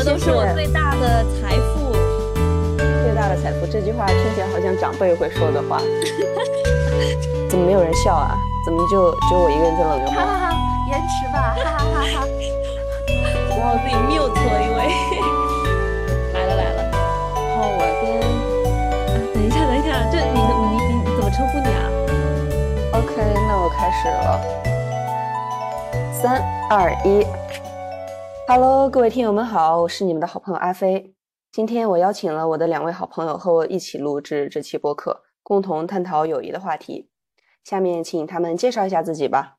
们都是我最大的财富。最大的财富这句话听起来好像长辈会说的话。怎么没有人笑啊？怎么就只有我一个人在冷哈哈哈，延迟吧，哈哈哈哈。然后自己 mute 了，因为来了来了。然后我先，等一下等一下，这你你你怎么称呼你啊？OK，那我开始了。三二一，Hello，各位听友们好，我是你们的好朋友阿飞。今天我邀请了我的两位好朋友和我一起录制这期播客，共同探讨友谊的话题。下面请他们介绍一下自己吧。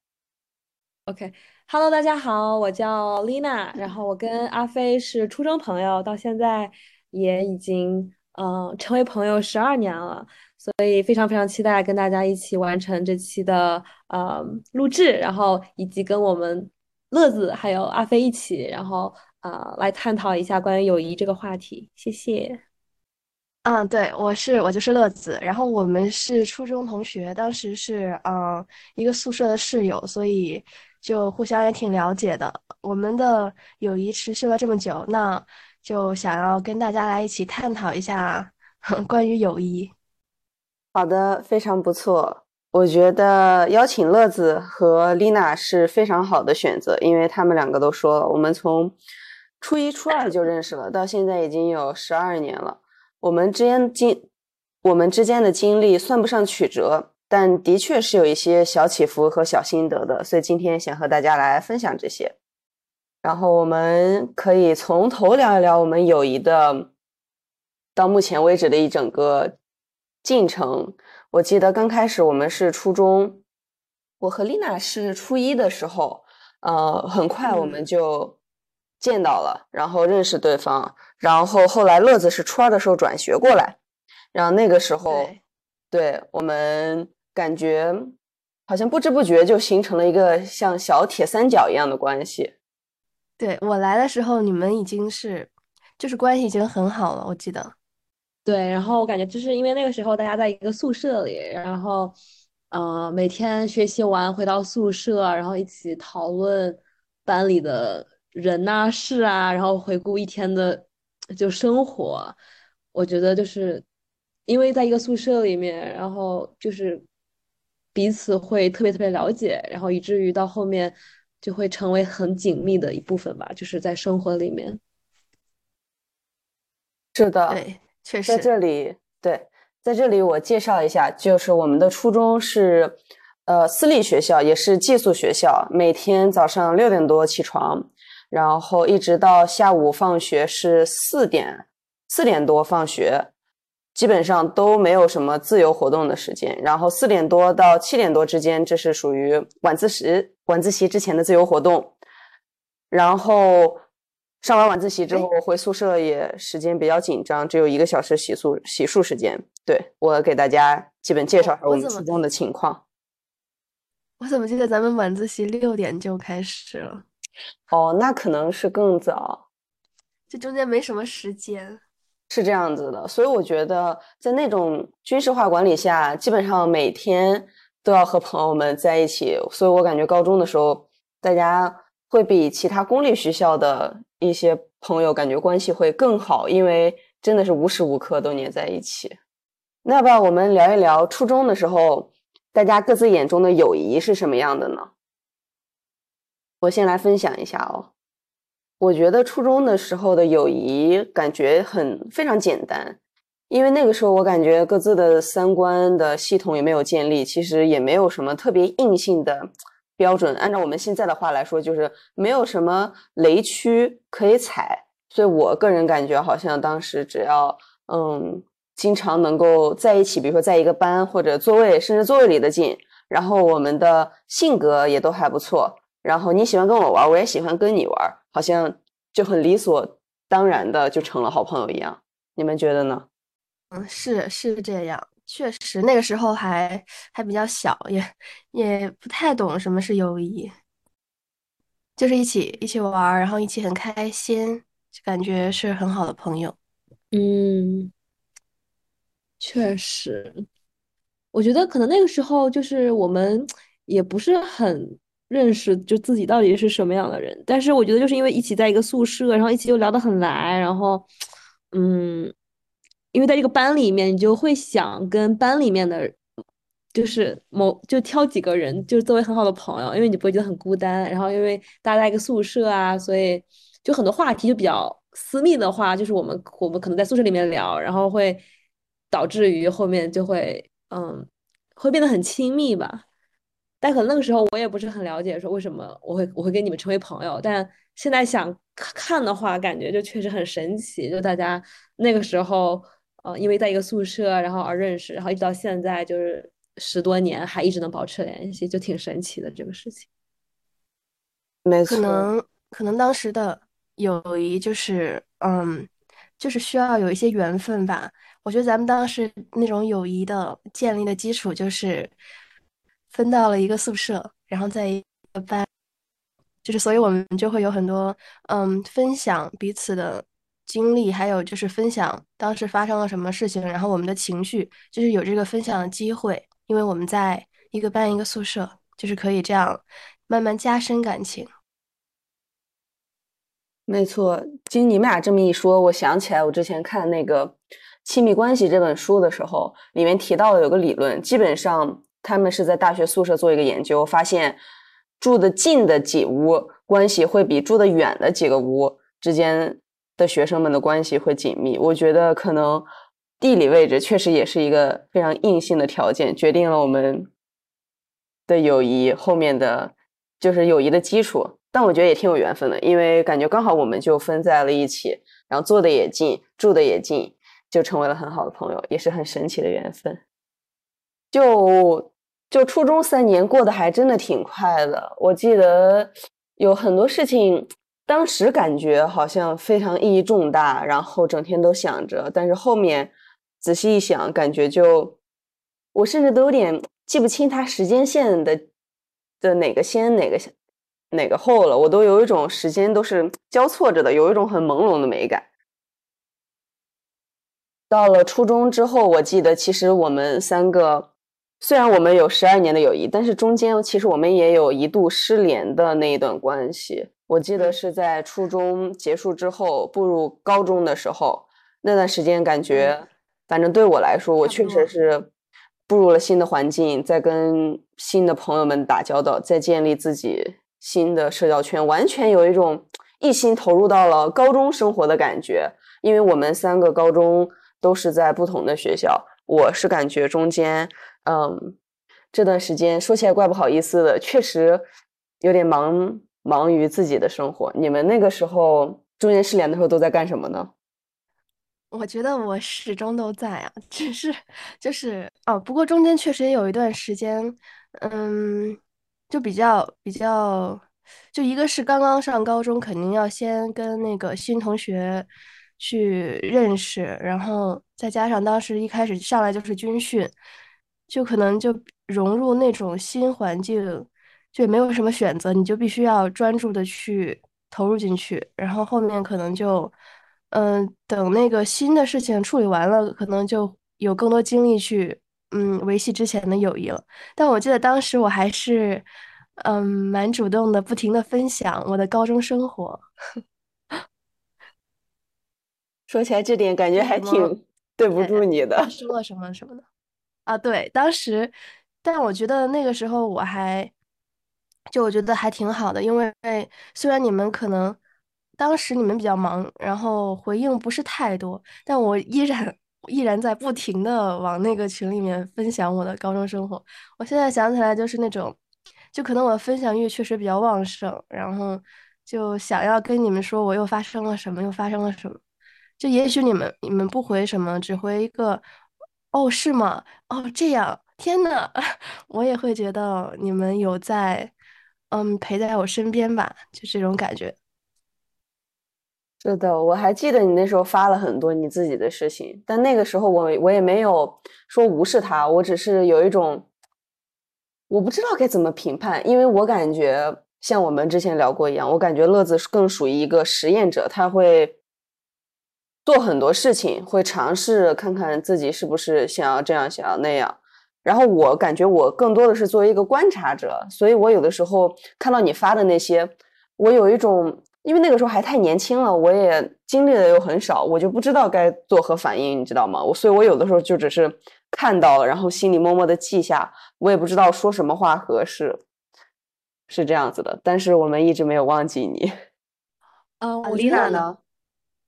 OK，Hello，大家好，我叫 Lina，然后我跟阿飞是初中朋友，到现在也已经嗯成为朋友十二年了，所以非常非常期待跟大家一起完成这期的呃录制，然后以及跟我们乐子还有阿飞一起，然后呃来探讨一下关于友谊这个话题。谢谢。嗯，对，我是我就是乐子，然后我们是初中同学，当时是嗯一个宿舍的室友，所以就互相也挺了解的。我们的友谊持续了这么久，那就想要跟大家来一起探讨一下 关于友谊。好的，非常不错。我觉得邀请乐子和丽娜是非常好的选择，因为他们两个都说了，我们从初一、初二就认识了，到现在已经有十二年了。我们之间经，我们之间的经历算不上曲折，但的确是有一些小起伏和小心得的，所以今天想和大家来分享这些。然后我们可以从头聊一聊我们友谊的到目前为止的一整个进程。我记得刚开始我们是初中，我和丽娜是初一的时候，呃，很快我们就见到了，然后认识对方。然后后来乐子是初二的时候转学过来，然后那个时候，对我们感觉好像不知不觉就形成了一个像小铁三角一样的关系。对我来的时候，你们已经是就是关系已经很好了，我记得。对，然后我感觉就是因为那个时候大家在一个宿舍里，然后呃每天学习完回到宿舍，然后一起讨论班里的人呐事啊，然后回顾一天的。就生活，我觉得就是因为在一个宿舍里面，然后就是彼此会特别特别了解，然后以至于到后面就会成为很紧密的一部分吧。就是在生活里面，是的，对，确实在这里，对，在这里我介绍一下，就是我们的初中是呃私立学校，也是寄宿学校，每天早上六点多起床。然后一直到下午放学是四点，四点多放学，基本上都没有什么自由活动的时间。然后四点多到七点多之间，这是属于晚自习，晚自习之前的自由活动。然后上完晚自习之后回宿舍也时间比较紧张，只有一个小时洗漱洗漱时间。对我给大家基本介绍一下我们初中的情况。我怎么记得咱们晚自习六点就开始了？哦，那可能是更早，这中间没什么时间，是这样子的。所以我觉得，在那种军事化管理下，基本上每天都要和朋友们在一起。所以我感觉高中的时候，大家会比其他公立学校的一些朋友感觉关系会更好，因为真的是无时无刻都黏在一起。那要不要我们聊一聊初中的时候，大家各自眼中的友谊是什么样的呢？我先来分享一下哦，我觉得初中的时候的友谊感觉很非常简单，因为那个时候我感觉各自的三观的系统也没有建立，其实也没有什么特别硬性的标准。按照我们现在的话来说，就是没有什么雷区可以踩。所以我个人感觉，好像当时只要嗯，经常能够在一起，比如说在一个班或者座位，甚至座位离得近，然后我们的性格也都还不错。然后你喜欢跟我玩，我也喜欢跟你玩，好像就很理所当然的就成了好朋友一样。你们觉得呢？嗯，是是这样，确实那个时候还还比较小，也也不太懂什么是友谊，就是一起一起玩，然后一起很开心，就感觉是很好的朋友。嗯，确实，我觉得可能那个时候就是我们也不是很。认识就自己到底是什么样的人。但是我觉得就是因为一起在一个宿舍，然后一起又聊得很来，然后嗯，因为在这个班里面，你就会想跟班里面的。就是某就挑几个人，就是作为很好的朋友，因为你不会觉得很孤单。然后因为大家在一个宿舍啊，所以就很多话题就比较私密的话，就是我们我们可能在宿舍里面聊，然后会导致于后面就会嗯会变得很亲密吧。但可能那个时候我也不是很了解，说为什么我会我会跟你们成为朋友。但现在想看的话，感觉就确实很神奇，就大家那个时候呃因为在一个宿舍，然后而认识，然后一直到现在就是。十多年还一直能保持联系，就挺神奇的这个事情。没错，可能可能当时的友谊就是，嗯，就是需要有一些缘分吧。我觉得咱们当时那种友谊的建立的基础就是分到了一个宿舍，然后在一个班，就是所以我们就会有很多嗯分享彼此的经历，还有就是分享当时发生了什么事情，然后我们的情绪，就是有这个分享的机会。因为我们在一个班一个宿舍，就是可以这样慢慢加深感情。没错，经你们俩这么一说，我想起来，我之前看那个《亲密关系》这本书的时候，里面提到了有个理论，基本上他们是在大学宿舍做一个研究，发现住的近的几屋关系会比住的远的几个屋之间的学生们的关系会紧密。我觉得可能。地理位置确实也是一个非常硬性的条件，决定了我们的友谊后面的就是友谊的基础。但我觉得也挺有缘分的，因为感觉刚好我们就分在了一起，然后坐的也近，住的也近，就成为了很好的朋友，也是很神奇的缘分。就就初中三年过得还真的挺快的，我记得有很多事情，当时感觉好像非常意义重大，然后整天都想着，但是后面。仔细一想，感觉就我甚至都有点记不清它时间线的的哪个先哪个哪个后了，我都有一种时间都是交错着的，有一种很朦胧的美感。到了初中之后，我记得其实我们三个虽然我们有十二年的友谊，但是中间其实我们也有一度失联的那一段关系。我记得是在初中结束之后步入高中的时候，那段时间感觉。反正对我来说，我确实是步入了新的环境，在跟新的朋友们打交道，在建立自己新的社交圈，完全有一种一心投入到了高中生活的感觉。因为我们三个高中都是在不同的学校，我是感觉中间，嗯，这段时间说起来怪不好意思的，确实有点忙忙于自己的生活。你们那个时候中间失联的时候都在干什么呢？我觉得我始终都在啊，只是就是哦，不过中间确实也有一段时间，嗯，就比较比较，就一个是刚刚上高中，肯定要先跟那个新同学去认识，然后再加上当时一开始上来就是军训，就可能就融入那种新环境，就也没有什么选择，你就必须要专注的去投入进去，然后后面可能就。嗯，等那个新的事情处理完了，可能就有更多精力去嗯维系之前的友谊了。但我记得当时我还是嗯蛮主动的，不停的分享我的高中生活。说起来这点，感觉还挺对不住你的。说了什么什么的啊？对，当时，但我觉得那个时候我还就我觉得还挺好的，因为虽然你们可能。当时你们比较忙，然后回应不是太多，但我依然依然在不停的往那个群里面分享我的高中生活。我现在想起来就是那种，就可能我分享欲确实比较旺盛，然后就想要跟你们说我又发生了什么，又发生了什么。就也许你们你们不回什么，只回一个哦是吗？哦这样，天呐，我也会觉得你们有在嗯陪在我身边吧，就这种感觉。是的，我还记得你那时候发了很多你自己的事情，但那个时候我我也没有说无视他，我只是有一种我不知道该怎么评判，因为我感觉像我们之前聊过一样，我感觉乐子更属于一个实验者，他会做很多事情，会尝试看看自己是不是想要这样，想要那样，然后我感觉我更多的是作为一个观察者，所以我有的时候看到你发的那些，我有一种，因为那个时候还太年轻了，我也经历的又很少，我就不知道该作何反应，你知道吗？我所以，我有的时候就只是看到了，然后心里默默的记下，我也不知道说什么话合适，是这样子的。但是我们一直没有忘记你。嗯，我丽娜呢？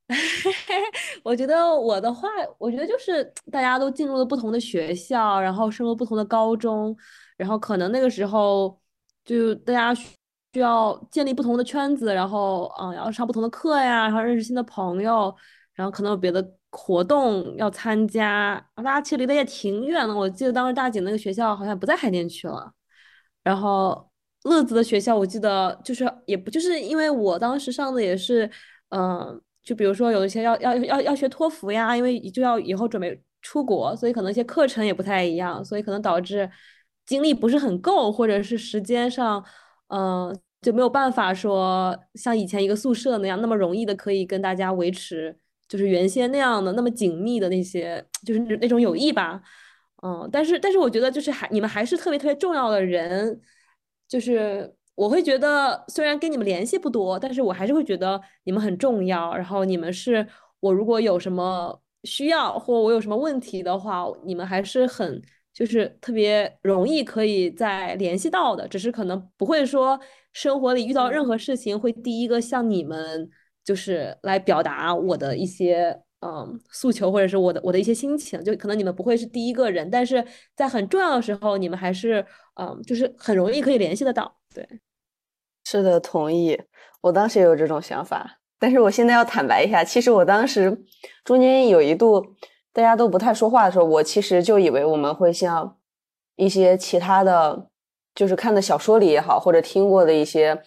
我觉得我的话，我觉得就是大家都进入了不同的学校，然后升了不同的高中，然后可能那个时候就大家需要建立不同的圈子，然后嗯，要上不同的课呀，然后认识新的朋友，然后可能有别的活动要参加，大家其实离得也挺远的。我记得当时大姐那个学校好像不在海淀区了，然后乐子的学校，我记得就是也不就是因为我当时上的也是嗯。就比如说有一些要要要要学托福呀，因为就要以后准备出国，所以可能一些课程也不太一样，所以可能导致精力不是很够，或者是时间上，嗯，就没有办法说像以前一个宿舍那样那么容易的可以跟大家维持就是原先那样的那么紧密的那些就是那种友谊吧，嗯，但是但是我觉得就是还你们还是特别特别重要的人，就是。我会觉得，虽然跟你们联系不多，但是我还是会觉得你们很重要。然后你们是我如果有什么需要或我有什么问题的话，你们还是很就是特别容易可以再联系到的。只是可能不会说生活里遇到任何事情会第一个向你们就是来表达我的一些嗯诉求或者是我的我的一些心情，就可能你们不会是第一个人，但是在很重要的时候，你们还是嗯就是很容易可以联系得到。对，是的，同意。我当时也有这种想法，但是我现在要坦白一下，其实我当时中间有一度大家都不太说话的时候，我其实就以为我们会像一些其他的，就是看的小说里也好，或者听过的一些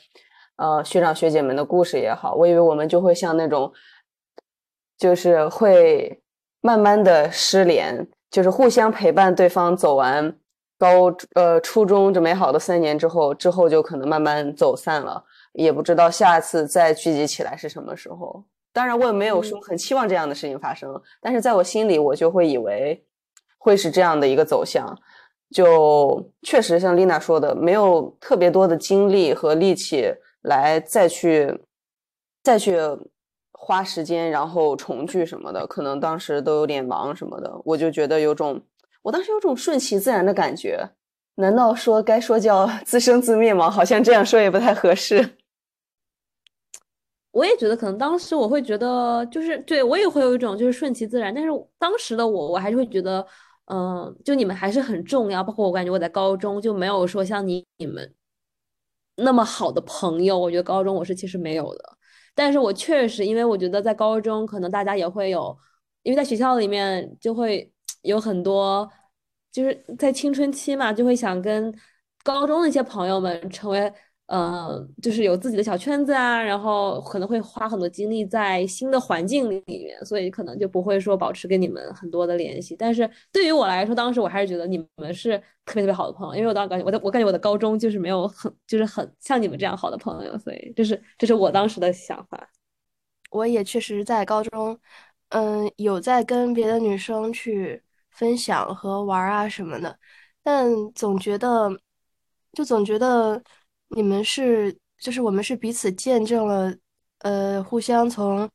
呃学长学姐们的故事也好，我以为我们就会像那种，就是会慢慢的失联，就是互相陪伴对方走完。高呃初中这美好的三年之后，之后就可能慢慢走散了，也不知道下次再聚集起来是什么时候。当然，我也没有说很期望这样的事情发生，但是在我心里，我就会以为会是这样的一个走向。就确实像丽娜说的，没有特别多的精力和力气来再去再去花时间，然后重聚什么的，可能当时都有点忙什么的，我就觉得有种。我当时有种顺其自然的感觉，难道说该说叫 自生自灭吗？好像这样说也不太合适。我也觉得，可能当时我会觉得，就是对我也会有一种就是顺其自然。但是当时的我，我还是会觉得，嗯，就你们还是很重要。包括我感觉我在高中就没有说像你你们那么好的朋友。我觉得高中我是其实没有的。但是我确实，因为我觉得在高中可能大家也会有，因为在学校里面就会。有很多就是在青春期嘛，就会想跟高中的一些朋友们成为，呃，就是有自己的小圈子啊，然后可能会花很多精力在新的环境里面，所以可能就不会说保持跟你们很多的联系。但是对于我来说，当时我还是觉得你们是特别特别好的朋友，因为我当时感觉我的我感觉我的高中就是没有很就是很像你们这样好的朋友，所以这是这是我当时的想法。我也确实在高中，嗯，有在跟别的女生去。分享和玩啊什么的，但总觉得，就总觉得你们是，就是我们是彼此见证了，呃，互相从，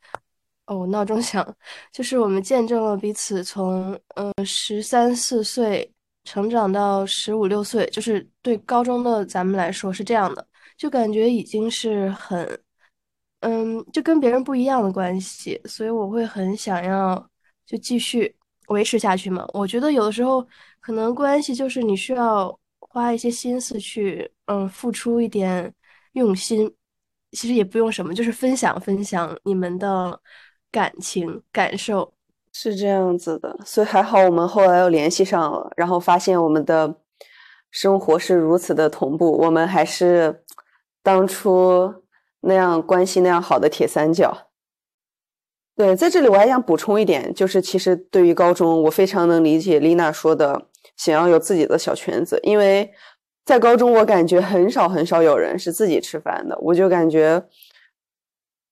哦，闹钟响，就是我们见证了彼此从，呃，十三四岁成长到十五六岁，就是对高中的咱们来说是这样的，就感觉已经是很，嗯，就跟别人不一样的关系，所以我会很想要就继续。维持下去嘛？我觉得有的时候可能关系就是你需要花一些心思去，嗯，付出一点用心。其实也不用什么，就是分享分享你们的感情感受，是这样子的。所以还好我们后来又联系上了，然后发现我们的生活是如此的同步，我们还是当初那样关系那样好的铁三角。对，在这里我还想补充一点，就是其实对于高中，我非常能理解丽娜说的想要有自己的小圈子，因为在高中我感觉很少很少有人是自己吃饭的，我就感觉，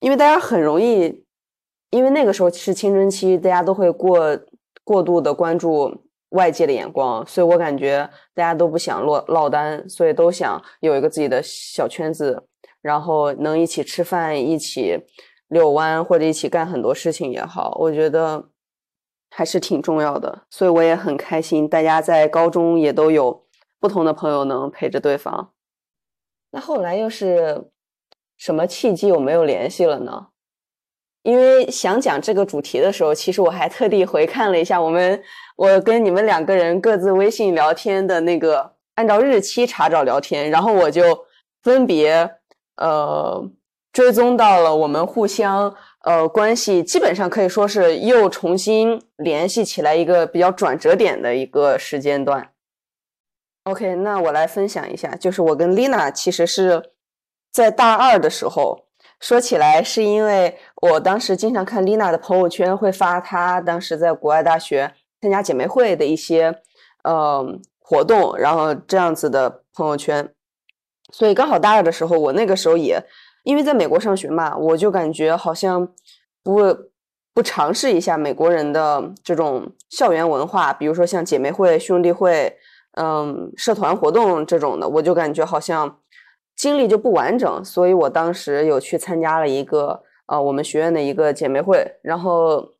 因为大家很容易，因为那个时候是青春期，大家都会过过度的关注外界的眼光，所以我感觉大家都不想落落单，所以都想有一个自己的小圈子，然后能一起吃饭、一起遛弯或者一起干很多事情也好，我觉得还是挺重要的。所以我也很开心，大家在高中也都有不同的朋友能陪着对方。那后来又是什么契机我没有联系了呢？因为想讲这个主题的时候，其实我还特地回看了一下我们我跟你们两个人各自微信聊天的那个，按照日期查找聊天，然后我就分别呃追踪到了我们互相呃关系基本上可以说是又重新联系起来一个比较转折点的一个时间段。OK，那我来分享一下，就是我跟 Lina 其实是在大二的时候。说起来，是因为我当时经常看丽娜的朋友圈，会发她当时在国外大学参加姐妹会的一些呃活动，然后这样子的朋友圈。所以刚好大二的时候，我那个时候也因为在美国上学嘛，我就感觉好像不不尝试一下美国人的这种校园文化，比如说像姐妹会、兄弟会，嗯，社团活动这种的，我就感觉好像。经历就不完整，所以我当时有去参加了一个呃我们学院的一个姐妹会，然后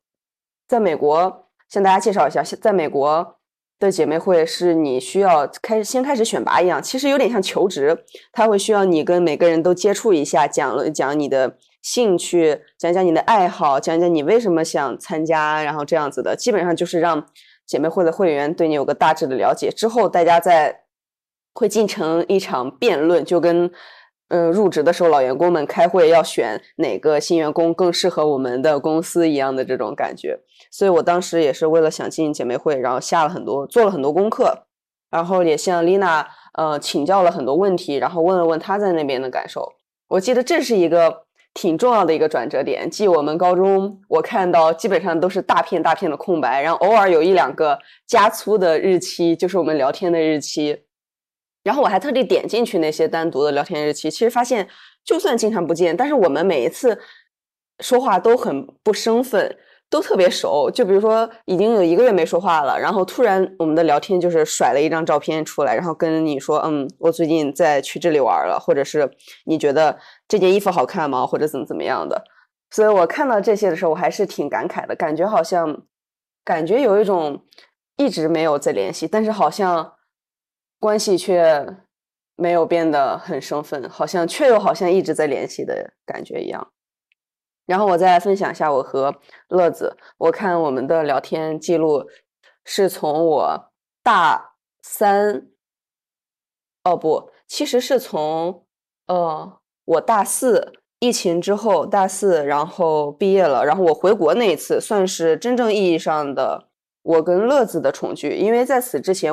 在美国向大家介绍一下，在美国的姐妹会是你需要开始先开始选拔一样，其实有点像求职，他会需要你跟每个人都接触一下，讲了讲你的兴趣，讲讲你的爱好，讲讲你为什么想参加，然后这样子的，基本上就是让姐妹会的会员对你有个大致的了解，之后大家在。会进成一场辩论，就跟，嗯，入职的时候老员工们开会要选哪个新员工更适合我们的公司一样的这种感觉。所以我当时也是为了想进姐妹会，然后下了很多做了很多功课，然后也向丽娜呃请教了很多问题，然后问了问她在那边的感受。我记得这是一个挺重要的一个转折点，即我们高中我看到基本上都是大片大片的空白，然后偶尔有一两个加粗的日期，就是我们聊天的日期。然后我还特地点进去那些单独的聊天日期，其实发现就算经常不见，但是我们每一次说话都很不生分，都特别熟。就比如说已经有一个月没说话了，然后突然我们的聊天就是甩了一张照片出来，然后跟你说：“嗯，我最近在去这里玩了，或者是你觉得这件衣服好看吗？或者怎么怎么样的。”所以我看到这些的时候，我还是挺感慨的，感觉好像感觉有一种一直没有在联系，但是好像。关系却没有变得很生分，好像却又好像一直在联系的感觉一样。然后我再分享一下我和乐子，我看我们的聊天记录是从我大三，哦不，其实是从呃我大四疫情之后大四，然后毕业了，然后我回国那一次算是真正意义上的我跟乐子的重聚，因为在此之前。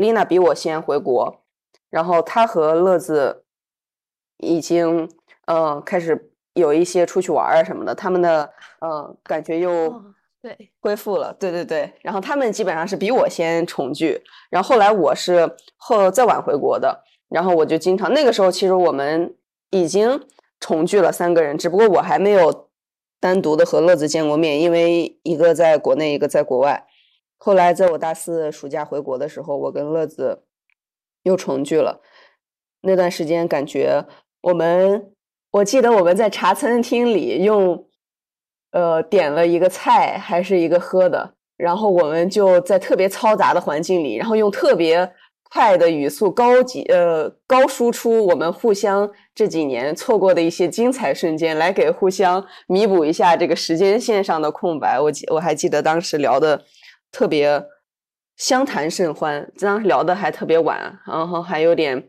丽娜比我先回国，然后她和乐子已经嗯开始有一些出去玩啊什么的，他们的嗯感觉又对恢复了，对对对。然后他们基本上是比我先重聚，然后后来我是后再晚回国的，然后我就经常那个时候其实我们已经重聚了三个人，只不过我还没有单独的和乐子见过面，因为一个在国内，一个在国外。后来，在我大四暑假回国的时候，我跟乐子又重聚了。那段时间，感觉我们，我记得我们在茶餐厅里用，呃，点了一个菜还是一个喝的，然后我们就在特别嘈杂的环境里，然后用特别快的语速，高级呃高输出我们互相这几年错过的一些精彩瞬间，来给互相弥补一下这个时间线上的空白。我记我还记得当时聊的。特别相谈甚欢，当时聊的还特别晚，然后还有点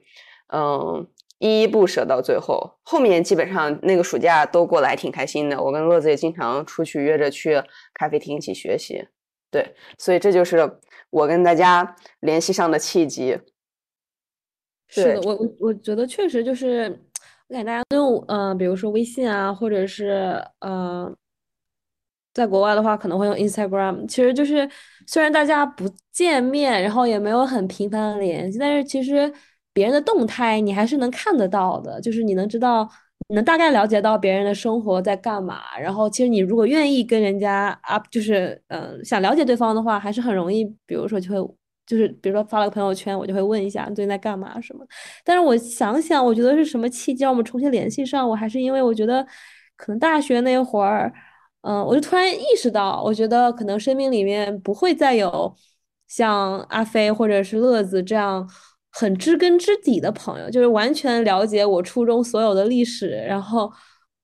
嗯依依不舍。到最后，后面基本上那个暑假都过得还挺开心的。我跟乐子也经常出去约着去咖啡厅一起学习。对，所以这就是我跟大家联系上的契机。是的，我我我觉得确实就是，我感觉大家都用嗯，比如说微信啊，或者是嗯。在国外的话，可能会用 Instagram，其实就是虽然大家不见面，然后也没有很频繁的联系，但是其实别人的动态你还是能看得到的，就是你能知道能大概了解到别人的生活在干嘛。然后其实你如果愿意跟人家啊，就是嗯想了解对方的话，还是很容易。比如说就会就是比如说发了个朋友圈，我就会问一下最近在干嘛什么。但是我想想，我觉得是什么契机让我们重新联系上？我还是因为我觉得可能大学那会儿，嗯，我就突然意识到，我觉得可能生命里面不会再有像阿飞或者是乐子这样。很知根知底的朋友，就是完全了解我初中所有的历史，然后，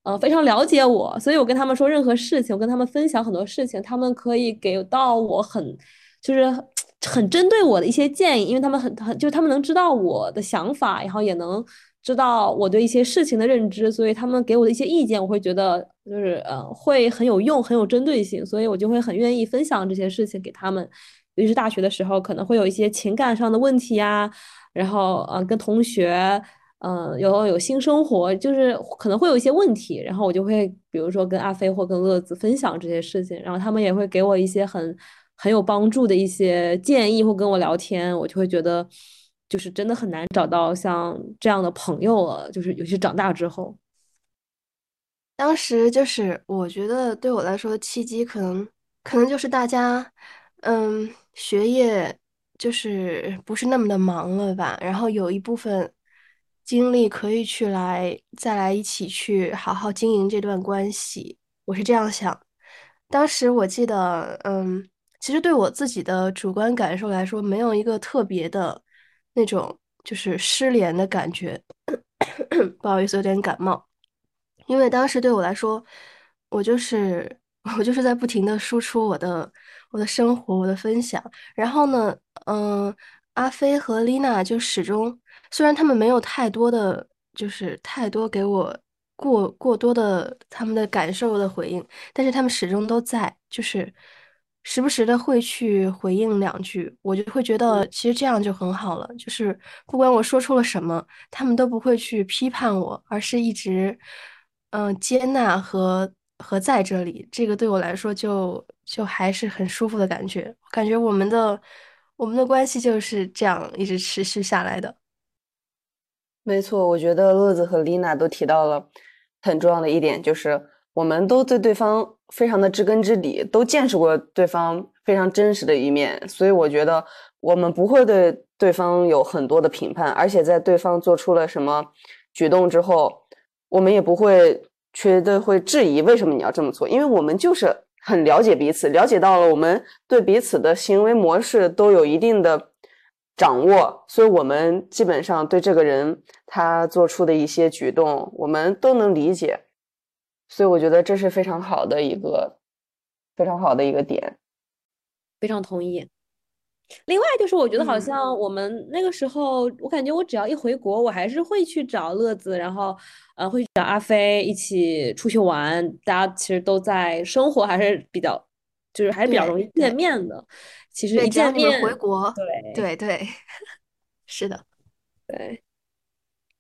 呃，非常了解我，所以我跟他们说任何事情，我跟他们分享很多事情，他们可以给到我很，就是 很针对我的一些建议，因为他们很很，就是他们能知道我的想法，然后也能知道我对一些事情的认知，所以他们给我的一些意见，我会觉得就是呃，会很有用，很有针对性，所以我就会很愿意分享这些事情给他们。尤其是大学的时候，可能会有一些情感上的问题呀。然后，呃，跟同学，嗯，有有新生活，就是可能会有一些问题，然后我就会，比如说跟阿飞或跟乐子分享这些事情，然后他们也会给我一些很很有帮助的一些建议或跟我聊天，我就会觉得，就是真的很难找到像这样的朋友了，就是尤其长大之后，当时就是我觉得对我来说契机可能可能就是大家，嗯，学业。就是不是那么的忙了吧，然后有一部分精力可以去来再来一起去好好经营这段关系，我是这样想。当时我记得，嗯，其实对我自己的主观感受来说，没有一个特别的那种就是失联的感觉。不好意思，有点感冒。因为当时对我来说，我就是 我就是在不停的输出我的我的生活，我的分享，然后呢。嗯，阿飞和丽娜就始终，虽然他们没有太多的，就是太多给我过过多的他们的感受的回应，但是他们始终都在，就是时不时的会去回应两句，我就会觉得其实这样就很好了，就是不管我说出了什么，他们都不会去批判我，而是一直嗯接纳和和在这里，这个对我来说就就还是很舒服的感觉，感觉我们的。我们的关系就是这样一直持续下来的。没错，我觉得乐子和丽娜都提到了很重要的一点，就是我们都对对方非常的知根知底，都见识过对方非常真实的一面，所以我觉得我们不会对对方有很多的评判，而且在对方做出了什么举动之后，我们也不会觉得会质疑为什么你要这么做，因为我们就是。很了解彼此，了解到了我们对彼此的行为模式都有一定的掌握，所以我们基本上对这个人他做出的一些举动，我们都能理解，所以我觉得这是非常好的一个非常好的一个点，非常同意。另外就是，我觉得好像我们那个时候，我感觉我只要一回国，我还是会去找乐子，然后呃会去找阿飞一起出去玩。大家其实都在生活还是比较，就是还是比较容易见面的。其实一见面回国，对对对，是的，对。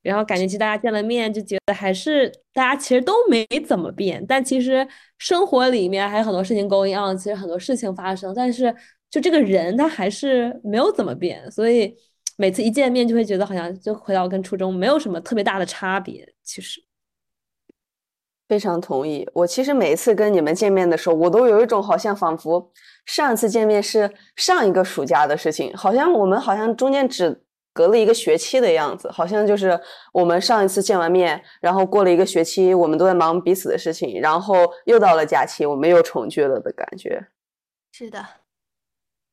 然后感觉其实大家见了面，就觉得还是大家其实都没怎么变，但其实生活里面还有很多事情 going on，其实很多事情发生，但是。就这个人，他还是没有怎么变，所以每次一见面就会觉得好像就回到跟初中没有什么特别大的差别。其实非常同意。我其实每一次跟你们见面的时候，我都有一种好像仿佛上一次见面是上一个暑假的事情，好像我们好像中间只隔了一个学期的样子，好像就是我们上一次见完面，然后过了一个学期，我们都在忙彼此的事情，然后又到了假期，我们又重聚了的感觉。是的。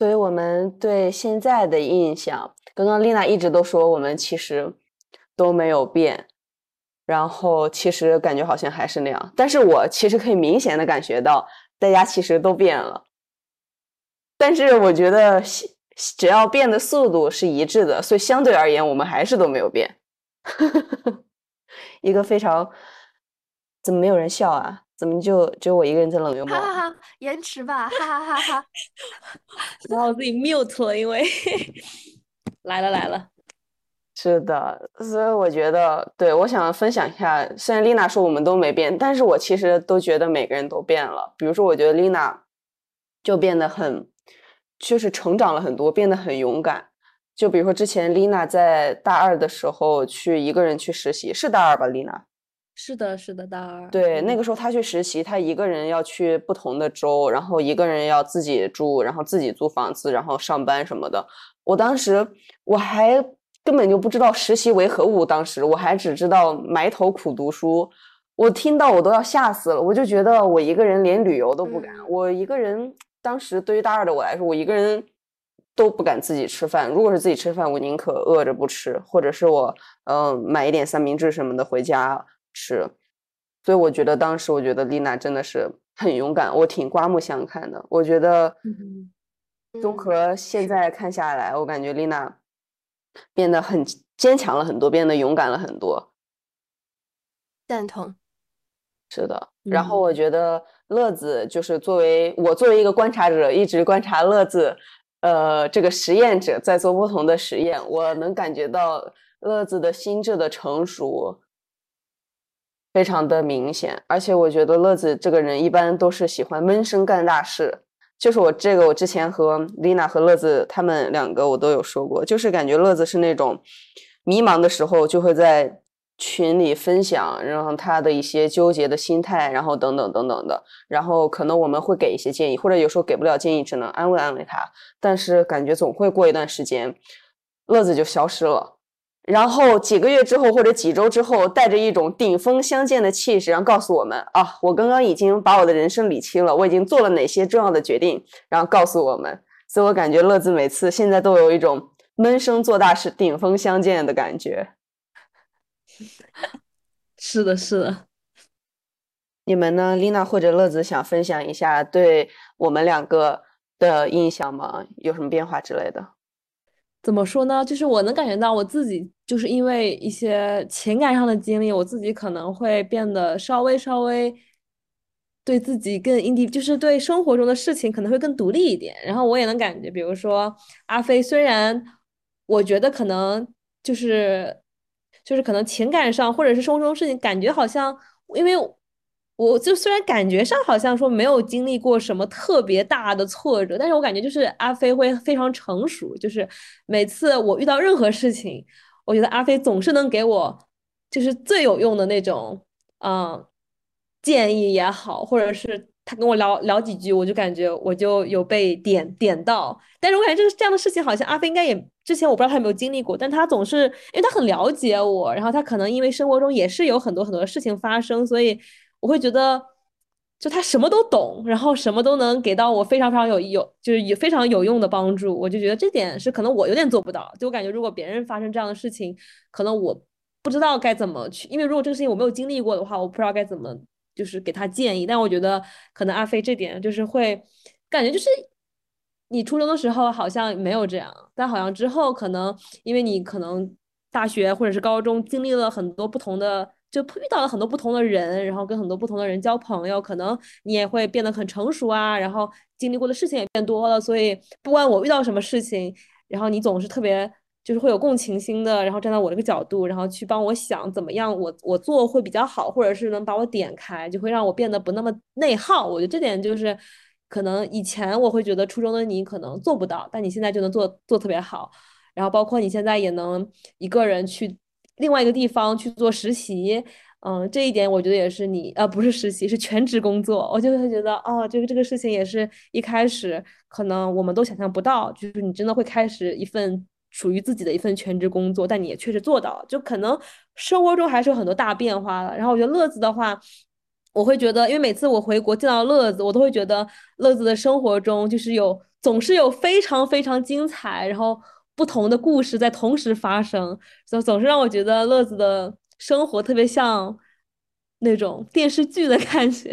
所以我们对现在的印象，刚刚丽娜一直都说我们其实都没有变，然后其实感觉好像还是那样。但是我其实可以明显的感觉到，大家其实都变了。但是我觉得，只要变的速度是一致的，所以相对而言，我们还是都没有变。一个非常，怎么没有人笑啊？怎么就只有我一个人在冷幽默？哈哈哈，延迟吧，哈哈哈哈。然后我自己 mute 了，因为 来了来了。是的，所以我觉得，对我想分享一下。虽然丽娜说我们都没变，但是我其实都觉得每个人都变了。比如说，我觉得丽娜就变得很，就是成长了很多，变得很勇敢。就比如说之前丽娜在大二的时候去一个人去实习，是大二吧，丽娜？是的，是的，大二。对，那嗯个时候他去实习，他一个人要去不同的州，然后一个人要自己住，然后自己租房子，然后上班什么的。我当时我还根本就不知道实习为何物，当时我还只知道埋头苦读书。我听到我都要吓死了，我就觉得我一个人连旅游都不敢，嗯我一个人当时对于大二的我来说，我一个人都不敢自己吃饭。如果是自己吃饭，我宁可饿着不吃，或者是我嗯、呃买一点三明治什么的回家吃。所以我觉得当时，我觉得丽娜真的是很勇敢，我挺刮目相看的。我觉得嗯综嗯合现在看下来，我感觉丽娜变得很坚强了很多，变得勇敢了很多。赞同。是的，然后我嗯觉得乐子就是作为我作为一个观察者，一直观察乐子，呃，这个实验者在做不同的实验，我能感觉到乐子的心智的成熟非常的明显，而且我觉得乐子这个人一般都是喜欢闷声干大事。就是我这个，我之前和丽娜和乐子他们两个我都有说过，就是感觉乐子是那种迷茫的时候就会在群里分享，然后他的一些纠结的心态，然后等等等等的，然后可能我们会给一些建议，或者有时候给不了建议，只能安慰安慰他。但是感觉总会过一段时间，乐子就消失了。然后几个月之后或者几周之后，带着一种顶峰相见的气势，然后告诉我们啊，我刚刚已经把我的人生理清了，我已经做了哪些重要的决定，然后告诉我们。所以我感觉乐子每次现在都有一种闷声做大事、顶峰相见的感觉。是的，是的。你们呢，丽娜或者乐子想分享一下对我们两个的印象吗？有什么变化之类的？怎么说呢？就是我能感觉到我自己，就是因为一些情感上的经历，我自己可能会变得稍微稍微对自己更 i n 就是对生活中的事情可能会更独立一点。然后我也能感觉，比如说阿飞，虽然我觉得可能就是就是可能情感上或者是生活中事情，感觉好像因为。我就虽然感觉上好像说没有经历过什么特别大的挫折，但是我感觉就是阿飞会非常成熟，就是每次我遇到任何事情，我觉得阿飞总是能给我就是最有用的那种，嗯，建议也好，或者是他跟我聊聊几句，我就感觉我就有被点点到。但是我感觉这个这样的事情，好像阿飞应该也之前我不知道他有没有经历过，但他总是因为他很了解我，然后他可能因为生活中也是有很多很多事情发生，所以。我会觉得，就他什么都懂，然后什么都能给到我非常非常有有就是有非常有用的帮助。我就觉得这点是可能我有点做不到。就我感觉，如果别人发生这样的事情，可能我不知道该怎么去，因为如果这个事情我没有经历过的话，我不知道该怎么就是给他建议。但我觉得可能阿飞这点就是会感觉就是。你初中的时候好像没有这样，但好像之后可能因为你可能大学或者是高中经历了很多不同的。就遇到了很多不同的人，然后跟很多不同的人交朋友，可能你也会变得很成熟啊，然后经历过的事情也变多了，所以不管我遇到什么事情，然后你总是特别就是会有共情心的，然后站在我这个角度，然后去帮我想怎么样我我做会比较好，或者是能把我点开，就会让我变得不那么内耗。我觉得这点就是可能以前我会觉得初中的你可能做不到，但你现在就能做做特别好，然后包括你现在也能一个人去。另外一个地方去做实习，嗯，这一点我觉得也是你，呃，不是实习，是全职工作。我就会觉得，哦，这个这个事情也是一开始可能我们都想象不到，就是你真的会开始一份属于自己的一份全职工作，但你也确实做到了。就可能生活中还是有很多大变化的。然后我觉得乐子的话，我会觉得，因为每次我回国见到乐子，我都会觉得乐子的生活中就是有总是有非常非常精彩，然后。不同的故事在同时发生，总总是让我觉得乐子的生活特别像那种电视剧的 感觉，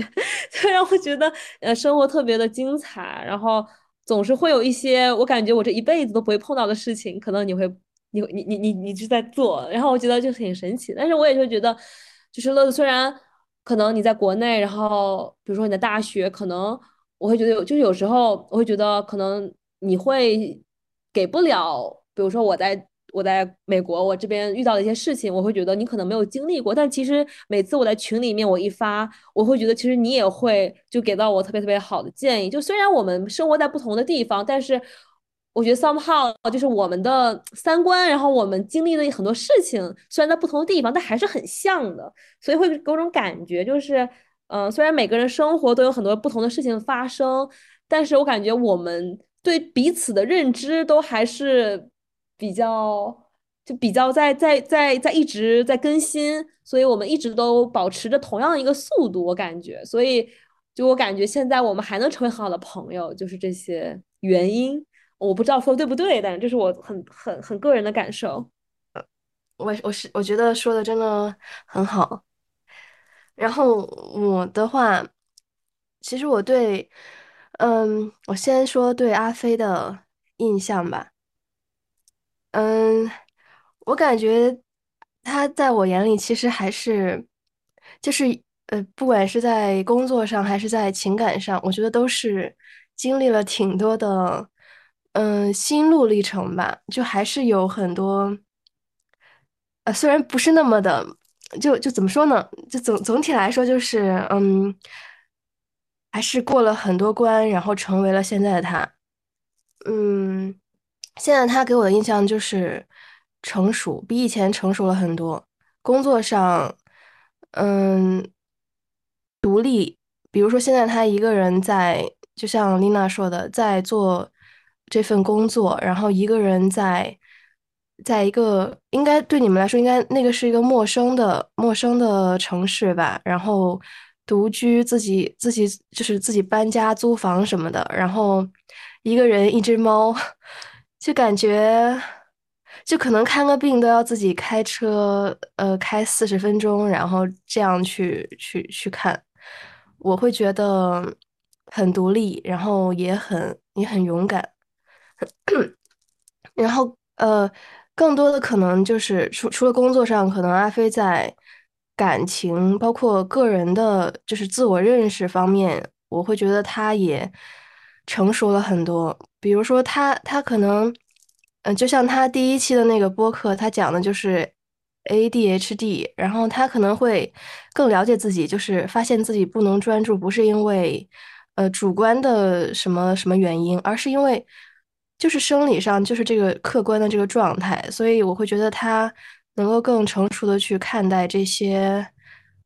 就让我觉得呃生活特别的精彩，然后总是会有一些我感觉我这一辈子都不会碰到的事情，可能你会你你你你你是在做，然后我觉得就挺神奇，但是我也就觉得就是乐子虽然可能你在国内，然后比如说你的大学，可能我会觉得有就是有时候我会觉得可能你会。给不了，比如说我在我在美国，我这边遇到的一些事情，我会觉得你可能没有经历过，但其实每次我在群里面我一发，我会觉得其实你也会就给到我特别特别好的建议。就虽然我们生活在不同的地方，但是我觉得 somehow 就是我们的三观，然后我们经历的很多事情，虽然在不同的地方，但还是很像的，所以会给我种感觉，就是，嗯，虽然每个人生活都有很多不同的事情发生，但是我感觉我们对彼此的认知都还是比较，就比较在在在在一直在更新，所以我们一直都保持着同样一个速度，我感觉，所以就我感觉现在我们还能成为很好的朋友，就是这些原因。我不知道说对不对，但这是我很很很个人的感受。我我是我觉得说的真的很好。然后我的话，其实我对，嗯，我先说对阿飞的印象吧。嗯，我感觉他在我眼里其实还是，就是呃，不管是在工作上还是在情感上，我觉得都是经历了挺多的。嗯，心路历程吧，就还是有很多，呃，虽然不是那么的，就就怎么说呢？就总总体来说，就是嗯，还是过了很多关，然后成为了现在的他。嗯，现在他给我的印象就是成熟，比以前成熟了很多。工作上，嗯，独立，比如说现在他一个人在，就像丽娜说的，在做。这份工作，然后一个人在，在一个应该对你们来说，应该那个是一个陌生的陌生的城市吧。然后独居，自己自己就是自己搬家租房什么的。然后一个人一只猫，就感觉就可能看个病都要自己开车，呃，开四十分钟，然后这样去去去看。我会觉得很独立，然后也很也很勇敢。然后，呃，更多的可能就是除除了工作上，可能阿飞在感情，包括个人的，就是自我认识方面，我会觉得他也成熟了很多。比如说，他他可能，嗯，就像他第一期的那个播客，他讲的就是 ADHD，然后他可能会更了解自己，就是发现自己不能专注，不是因为呃主观的什么什么原因，而是因为。就是生理上，就是这个客观的这个状态，所以我会觉得他能够更成熟的去看待这些，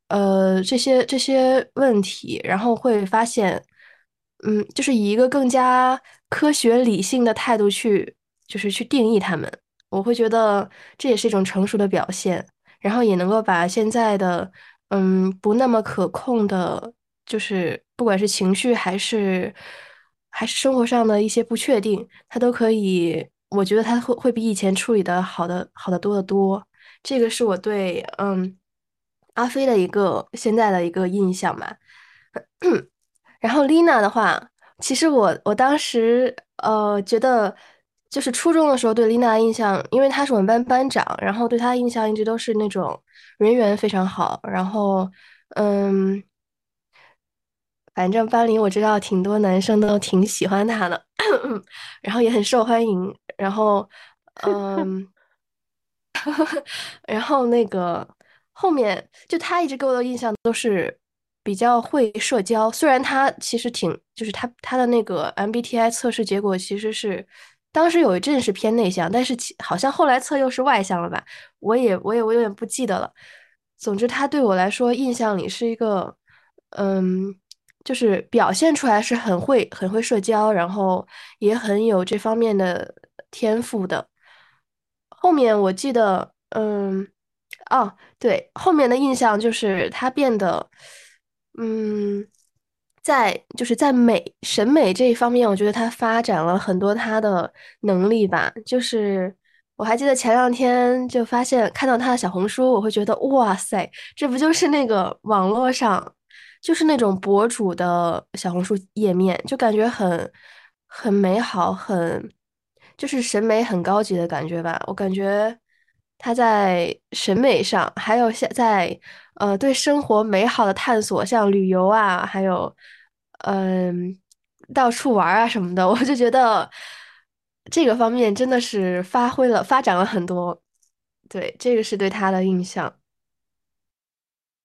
呃，这些这些问题，然后会发现，嗯，就是以一个更加科学理性的态度去，就是去定义他们。我会觉得这也是一种成熟的表现，然后也能够把现在的，嗯，不那么可控的，就是不管是情绪还是。还是生活上的一些不确定，他都可以，我觉得他会会比以前处理的好的好的多得多。这个是我对嗯阿飞的一个现在的一个印象吧。然后丽娜的话，其实我我当时呃觉得就是初中的时候对丽娜印象，因为她是我们班班长，然后对她印象一直都是那种人缘非常好，然后嗯。反正班里我知道挺多男生都挺喜欢她的，然后也很受欢迎。然后，嗯，然后那个后面就他一直给我的印象都是比较会社交。虽然他其实挺，就是他他的那个 MBTI 测试结果其实是当时有一阵是偏内向，但是好像后来测又是外向了吧？我也我也我有点不记得了。总之，他对我来说印象里是一个，嗯。就是表现出来是很会、很会社交，然后也很有这方面的天赋的。后面我记得，嗯，哦，对，后面的印象就是他变得，嗯，在就是在美审美这一方面，我觉得他发展了很多他的能力吧。就是我还记得前两天就发现看到他的小红书，我会觉得哇塞，这不就是那个网络上。就是那种博主的小红书页面，就感觉很很美好，很就是审美很高级的感觉吧。我感觉他在审美上，还有现在呃对生活美好的探索，像旅游啊，还有嗯到处玩啊什么的，我就觉得这个方面真的是发挥了发展了很多。对，这个是对他的印象。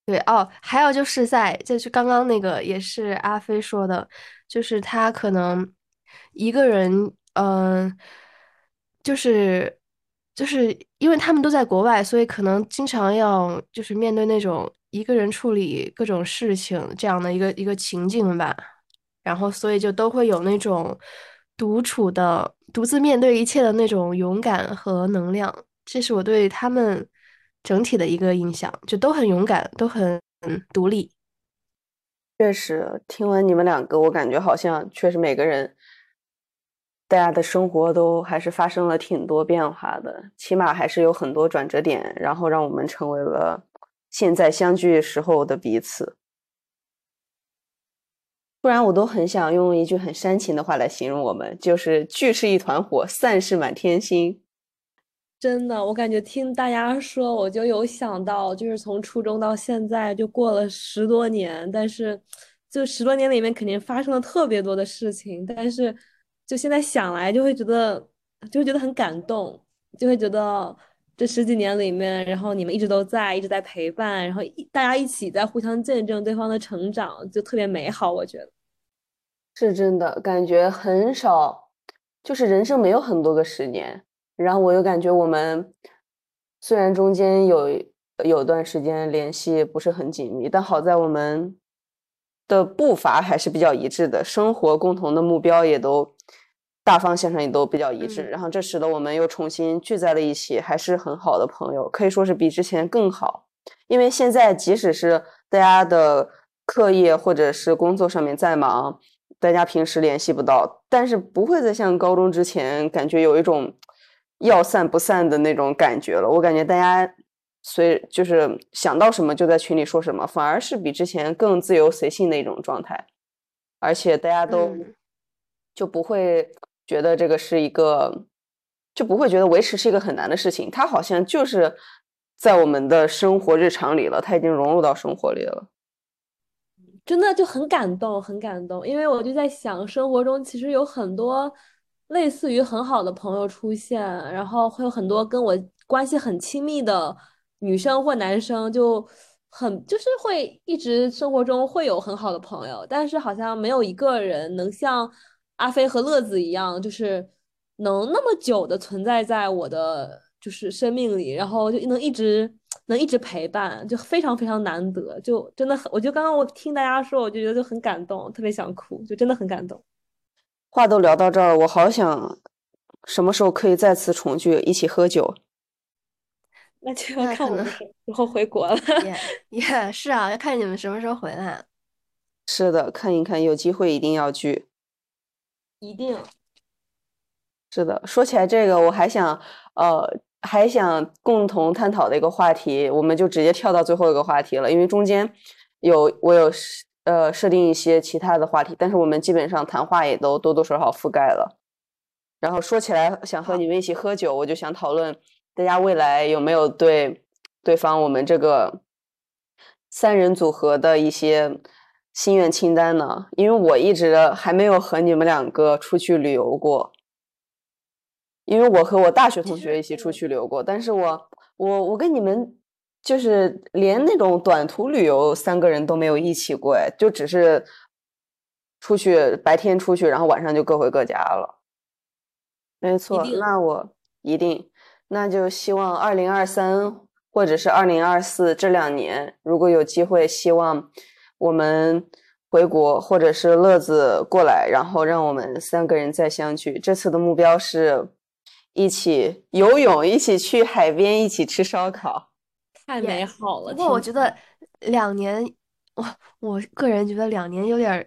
对哦，还有就是在就是刚刚那个也是阿飞说的，就是他可能一个人嗯，就是就是因为他们都在国外，所以可能经常要就是面对那种一个人处理各种事情这样的一个一个情境吧，然后所以就都会有那种独处的、独自面对一切的那种勇敢和能量，这是我对他们整体的一个印象，就都很勇敢，都很独立。确实，听完你们两个，我感觉好像确实每个人。大家的生活都还是发生了挺多变化的，起码还是有很多转折点，然后让我们成为了现在相聚时候的彼此。不然我都很想用一句很煽情的话来形容我们，就是聚是一团火，散是满天星。真的，我感觉听大家说，我就有想到，就是从初中到现在就过了十多年，但是就十多年里面肯定发生了特别多的事情，但是。就现在想来，就会觉得，就会觉得很感动，就会觉得这十几年里面，然后你们一直都在，一直在陪伴，然后一大家一起在互相见证对方的成长，就特别美好。我觉得是真的，感觉很少，就是人生没有很多个十年，然后我又感觉我们虽然中间有有段时间联系不是很紧密，但好在我们的步伐还是比较一致的，生活共同的目标也都。大方向上也都比较一致，然后这使得我们又重新聚在了一起，还是很好的朋友，可以说是比之前更好。因为现在即使是大家的课业或者是工作上面再忙，大家平时联系不到，但是不会再像高中之前感觉有一种要散不散的那种感觉了。我感觉大家随就是想到什么就在群里说什么，反而是比之前更自由随性的一种状态，而且大家都就不会。觉得这个是一个，就不会觉得维持是一个很难的事情。它好像就是在我们的生活日常里了，它已经融入到生活里了。真的就很感动，很感动。因为我就在想，生活中其实有很多类似于很好的朋友出现，然后会有很多跟我关系很亲密的女生或男生，就很就是会一直生活中会有很好的朋友，但是好像没有一个人能像。阿飞和乐子一样，就是能那么久的存在在我的就是生命里，然后就能一直能一直陪伴，就非常非常难得，就真的很，我就刚刚我听大家说，我就觉得就很感动，特别想哭，就真的很感动。话都聊到这儿，我好想什么时候可以再次重聚，一起喝酒。那就要看我们什么时候回国了。也也是啊，要看你们什么时候回来。是的，看一看，有机会一定要聚。一定是的。说起来这个，我还想，呃，还想共同探讨的一个话题，我们就直接跳到最后一个话题了。因为中间有我有呃设定一些其他的话题，但是我们基本上谈话也都多多少少覆盖了。然后说起来，想和你们一起喝酒，我就想讨论大家未来有没有对对方我们这个三人组合的一些。心愿清单呢？因为我一直还没有和你们两个出去旅游过，因为我和我大学同学一起出去旅游过，但是我我我跟你们就是连那种短途旅游三个人都没有一起过，哎，就只是出去白天出去，然后晚上就各回各家了。没错，那我一定，那就希望二零二三或者是二零二四这两年，如果有机会，希望。我们回国，或者是乐子过来，然后让我们三个人再相聚。这次的目标是一起游泳，一起去海边，一起吃烧烤，太美好了。不过我觉得两年，我我个人觉得两年有点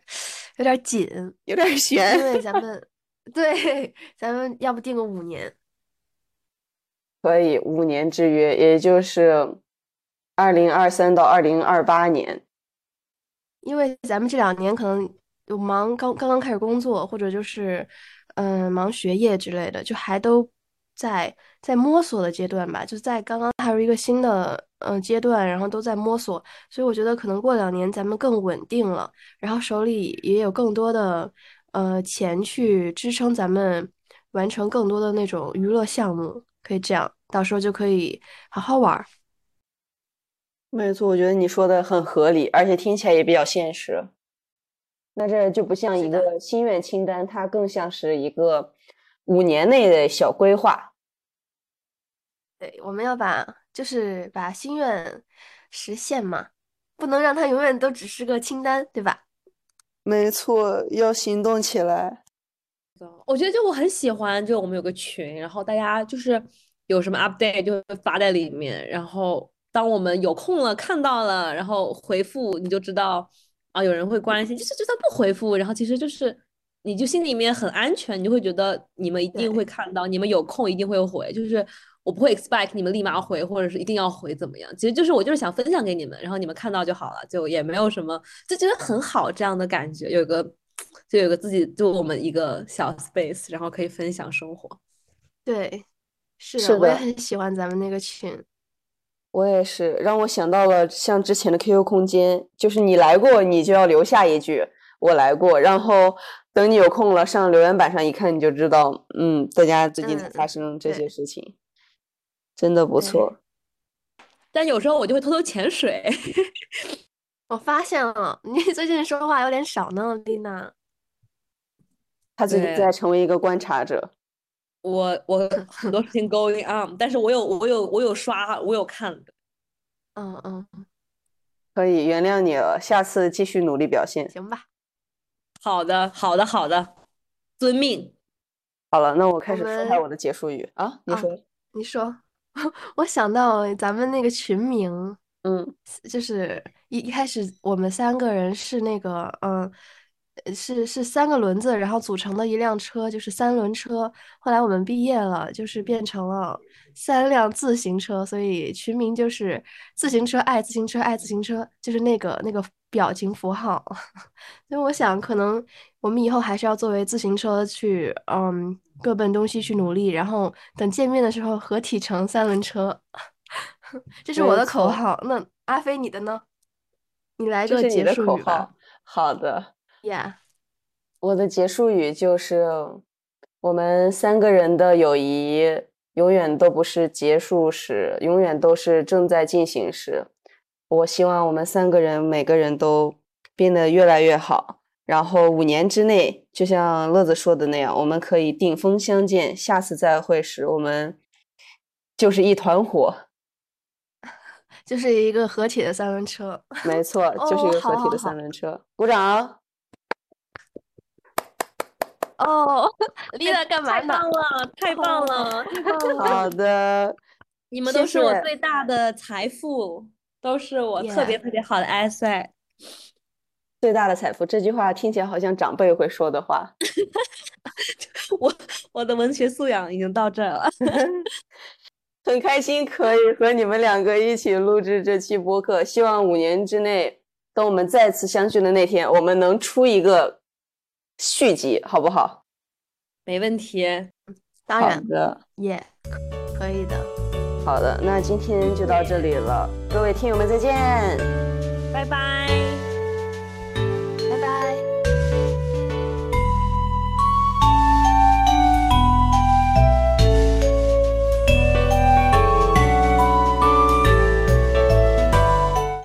有点紧，有点悬。因为咱们 对，咱们要不定个五年？可以，五年之约，也就是二零二三到二零二八年。因为咱们这两年可能有忙，刚刚刚开始工作，或者就是嗯忙学业之类的，就还都在在摸索的阶段吧，就在刚刚踏入一个新的嗯阶段，然后都在摸索，所以我觉得可能过两年咱们更稳定了，然后手里也有更多的呃钱去支撑咱们完成更多的那种娱乐项目，可以这样，到时候就可以好好玩。没错，我觉得你说的很合理，而且听起来也比较现实。那这就不像一个心愿清单，它更像是一个五年内的小规划。对，我们要把就是把心愿实现嘛，不能让它永远都只是个清单，对吧？没错，要行动起来。我觉得就我很喜欢，就我们有个群，然后大家就是有什么 update 就会发在里面，然后当我们有空了看到了，然后回复你就知道啊，有人会关心。就是就算不回复，然后其实就是你就心里面很安全，你就会觉得你们一定会看到，你们有空一定会回，就是我不会 expect 你们立马回，或者是一定要回怎么样。其实就是我就是想分享给你们，然后你们看到就好了，就也没有什么，就觉得很好这样的感觉，有个。就有个自己，就我们一个小 space，然后可以分享生活。对，是的，我也很喜欢咱们那个群。我也是，让我想到了像之前的 QQ 空间，就是你来过，你就要留下一句“我来过”，然后等你有空了上留言板上一看，你就知道，嗯，大家最近在发生这些事情，真的不错。但有时候我就会偷偷潜水。我发现了，你 最近说话有点少呢，丽娜。他最近在成为一个观察者。我我 很多事情 going on，但是我有我有我有刷，我有看。嗯嗯，可以原谅你了，下次继续努力表现。行吧。好的好的好的，遵命。好了，那我开始说下我的结束语啊。你说，你说。我想到咱们那个群名，嗯，就是一一开始我们三个人是那个，嗯。是是三个轮子，然后组成的一辆车，就是三轮车。后来我们毕业了，就是变成了三辆自行车，所以群名就是“自行车爱自行车爱自行车”，就是那个那个表情符号。所以我想，可能我们以后还是要作为自行车去，嗯，各奔东西去努力，然后等见面的时候合体成三轮车。这是我的口号。那阿飞，你的呢？你来个结束语吧。好的。Yeah，我的结束语就是：我们三个人的友谊永远都不是结束时，永远都是正在进行时。我希望我们三个人每个人都变得越来越好，然后五年之内，就像乐子说的那样，我们可以顶峰相见。下次再会时，我们就是一团火，就是一个合体的三轮车。没错，就是一个合体的三轮车。鼓掌。哦，丽娜干嘛呢？太棒了，太棒了，太棒了！好的，你们都是我最大的财富，都是我特别特别好的 asset。最大的财富这句话听起来好像长辈会说的话。我我的文学素养已经到这儿了，很开心可以和你们两个一起录制这期播客。希望五年之内，等我们再次相聚的那天，我们能出一个。续集好不好？没问题，当然的，耶，可以的。好的，那今天就到这里了，各位听友们再见，拜拜。